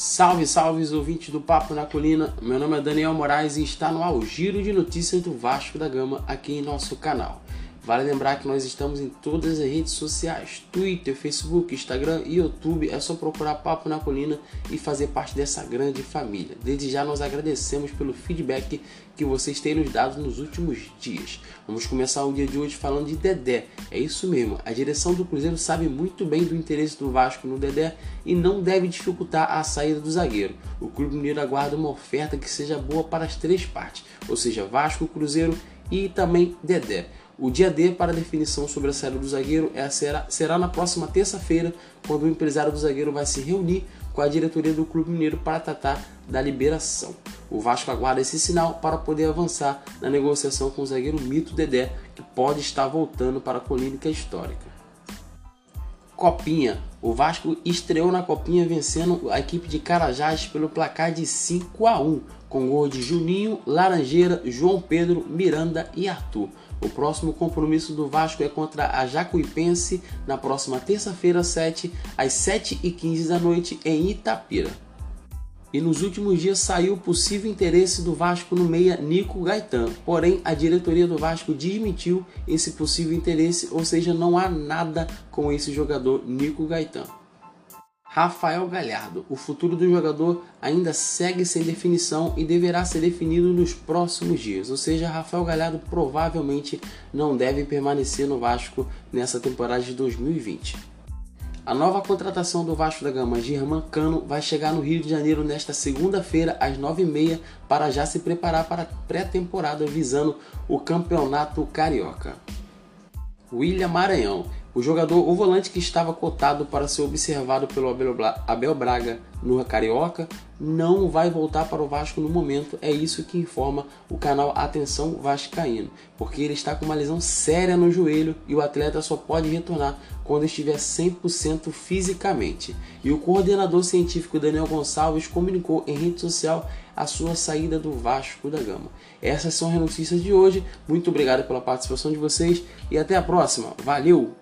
Salve, salve, ouvintes do Papo na Colina. Meu nome é Daniel Moraes e está no ao giro de notícias do Vasco da Gama aqui em nosso canal. Vale lembrar que nós estamos em todas as redes sociais: Twitter, Facebook, Instagram e YouTube. É só procurar Papo na Colina e fazer parte dessa grande família. Desde já nós agradecemos pelo feedback que vocês têm nos dado nos últimos dias. Vamos começar o dia de hoje falando de Dedé. É isso mesmo, a direção do Cruzeiro sabe muito bem do interesse do Vasco no Dedé e não deve dificultar a saída do zagueiro. O Clube Mineiro aguarda uma oferta que seja boa para as três partes, ou seja, Vasco, Cruzeiro e também Dedé. O dia D para definição sobre a saída do zagueiro é, será, será na próxima terça-feira, quando o empresário do zagueiro vai se reunir com a diretoria do Clube Mineiro para tratar da liberação. O Vasco aguarda esse sinal para poder avançar na negociação com o zagueiro Mito Dedé, que pode estar voltando para a clínica histórica. Copinha. O Vasco estreou na Copinha vencendo a equipe de Carajás pelo placar de 5 a 1, com gol de Juninho, Laranjeira, João Pedro, Miranda e Arthur. O próximo compromisso do Vasco é contra a Jacuipense na próxima terça-feira, 7 às 7h15 da noite em Itapira. E nos últimos dias saiu o possível interesse do Vasco no meia Nico Gaetan. Porém, a diretoria do Vasco desmentiu esse possível interesse, ou seja, não há nada com esse jogador Nico Gaetan. Rafael Galhardo. O futuro do jogador ainda segue sem definição e deverá ser definido nos próximos dias. Ou seja, Rafael Galhardo provavelmente não deve permanecer no Vasco nessa temporada de 2020. A nova contratação do Vasco da Gama, Germán Cano, vai chegar no Rio de Janeiro nesta segunda-feira às 9h30 para já se preparar para a pré-temporada visando o Campeonato Carioca. William Maranhão. O jogador, o volante que estava cotado para ser observado pelo Abel Braga no Carioca, não vai voltar para o Vasco no momento. É isso que informa o canal Atenção Vascaíno, porque ele está com uma lesão séria no joelho e o atleta só pode retornar quando estiver 100% fisicamente. E o coordenador científico Daniel Gonçalves comunicou em rede social a sua saída do Vasco da Gama. Essas são as notícias de hoje. Muito obrigado pela participação de vocês e até a próxima. Valeu!